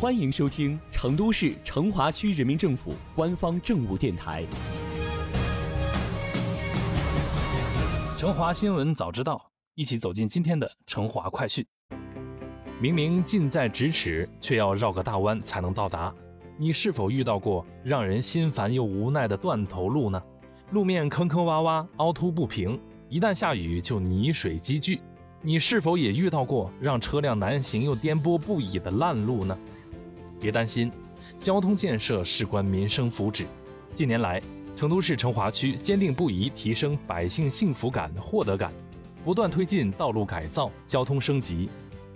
欢迎收听成都市成华区人民政府官方政务电台《成华新闻早知道》，一起走进今天的成华快讯。明明近在咫尺，却要绕个大弯才能到达。你是否遇到过让人心烦又无奈的断头路呢？路面坑坑洼洼、凹凸不平，一旦下雨就泥水积聚。你是否也遇到过让车辆难行又颠簸不已的烂路呢？别担心，交通建设事关民生福祉。近年来，成都市成华区坚定不移提升百姓幸福感、获得感，不断推进道路改造、交通升级，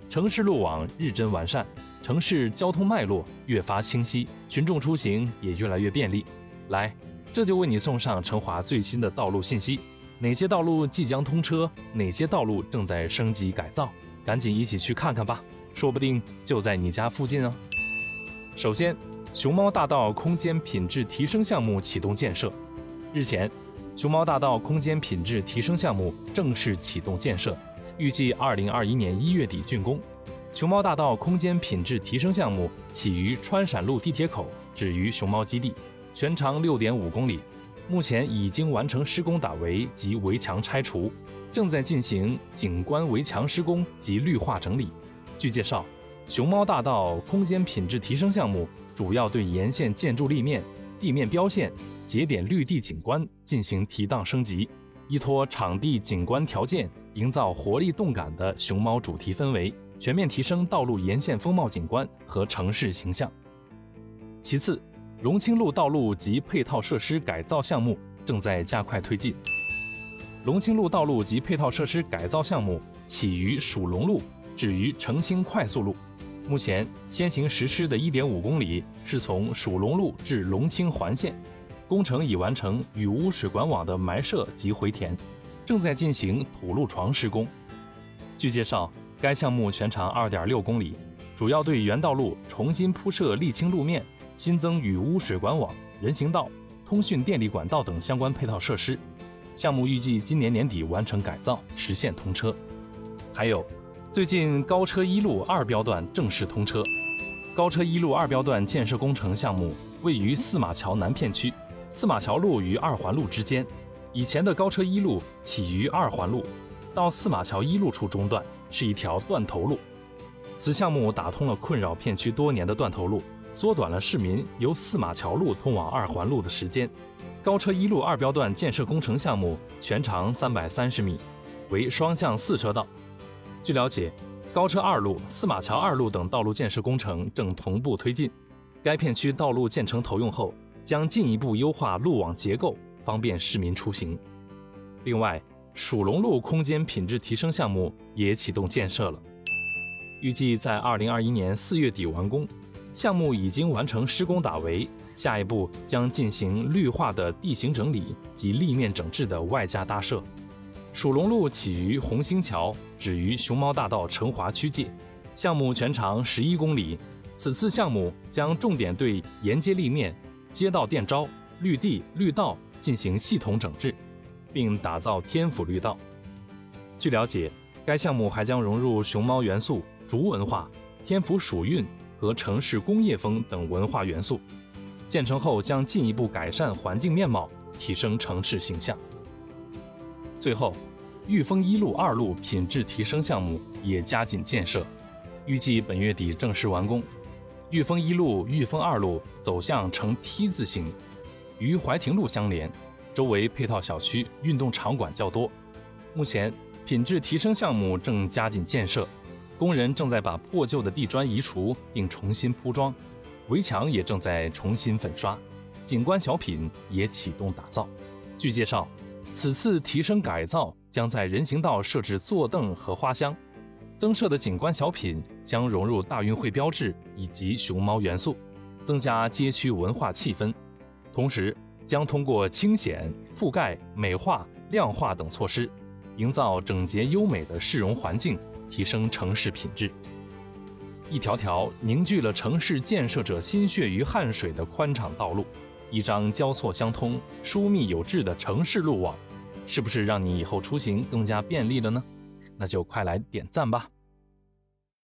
城市路网日臻完善，城市交通脉络越发清晰，群众出行也越来越便利。来，这就为你送上成华最新的道路信息：哪些道路即将通车？哪些道路正在升级改造？赶紧一起去看看吧，说不定就在你家附近哦。首先，熊猫大道空间品质提升项目启动建设。日前，熊猫大道空间品质提升项目正式启动建设，预计二零二一年一月底竣工。熊猫大道空间品质提升项目起于川陕路地铁口，止于熊猫基地，全长六点五公里，目前已经完成施工打围及围墙拆除，正在进行景观围墙施工及绿化整理。据介绍。熊猫大道空间品质提升项目主要对沿线建筑立面、地面标线、节点绿地景观进行提档升级，依托场地景观条件，营造活力动感的熊猫主题氛围，全面提升道路沿线风貌景观和城市形象。其次，荣清路道路及配套设施改造项目正在加快推进。荣清路道路及配套设施改造项目起于蜀龙路，止于澄清快速路。目前先行实施的1.5公里是从蜀龙路至龙清环线，工程已完成雨污水管网的埋设及回填，正在进行土路床施工。据介绍，该项目全长2.6公里，主要对原道路重新铺设沥青路面，新增雨污水管网、人行道、通讯电力管道等相关配套设施。项目预计今年年底完成改造，实现通车。还有。最近，高车一路二标段正式通车。高车一路二标段建设工程项目位于四马桥南片区，四马桥路与二环路之间。以前的高车一路起于二环路，到四马桥一路处中断，是一条断头路。此项目打通了困扰片区多年的断头路，缩短了市民由四马桥路通往二环路的时间。高车一路二标段建设工程项目全长三百三十米，为双向四车道。据了解，高车二路、四马桥二路等道路建设工程正同步推进。该片区道路建成投用后，将进一步优化路网结构，方便市民出行。另外，蜀龙路空间品质提升项目也启动建设了，预计在二零二一年四月底完工。项目已经完成施工打围，下一步将进行绿化的地形整理及立面整治的外加搭设。蜀龙路起于红星桥，止于熊猫大道成华区界，项目全长十一公里。此次项目将重点对沿街立面、街道电招、绿地、绿道进行系统整治，并打造天府绿道。据了解，该项目还将融入熊猫元素、竹文化、天府蜀韵和城市工业风等文化元素。建成后将进一步改善环境面貌，提升城市形象。最后，裕丰一路、二路品质提升项目也加紧建设，预计本月底正式完工。裕丰一路、裕丰二路走向呈 T 字形，与怀亭路相连，周围配套小区、运动场馆较多。目前，品质提升项目正加紧建设，工人正在把破旧的地砖移除并重新铺装，围墙也正在重新粉刷，景观小品也启动打造。据介绍。此次提升改造将在人行道设置坐凳和花箱，增设的景观小品将融入大运会标志以及熊猫元素，增加街区文化气氛。同时，将通过清显、覆盖、美化、亮化等措施，营造整洁优美的市容环境，提升城市品质。一条条凝聚了城市建设者心血与汗水的宽敞道路。一张交错相通、疏密有致的城市路网，是不是让你以后出行更加便利了呢？那就快来点赞吧！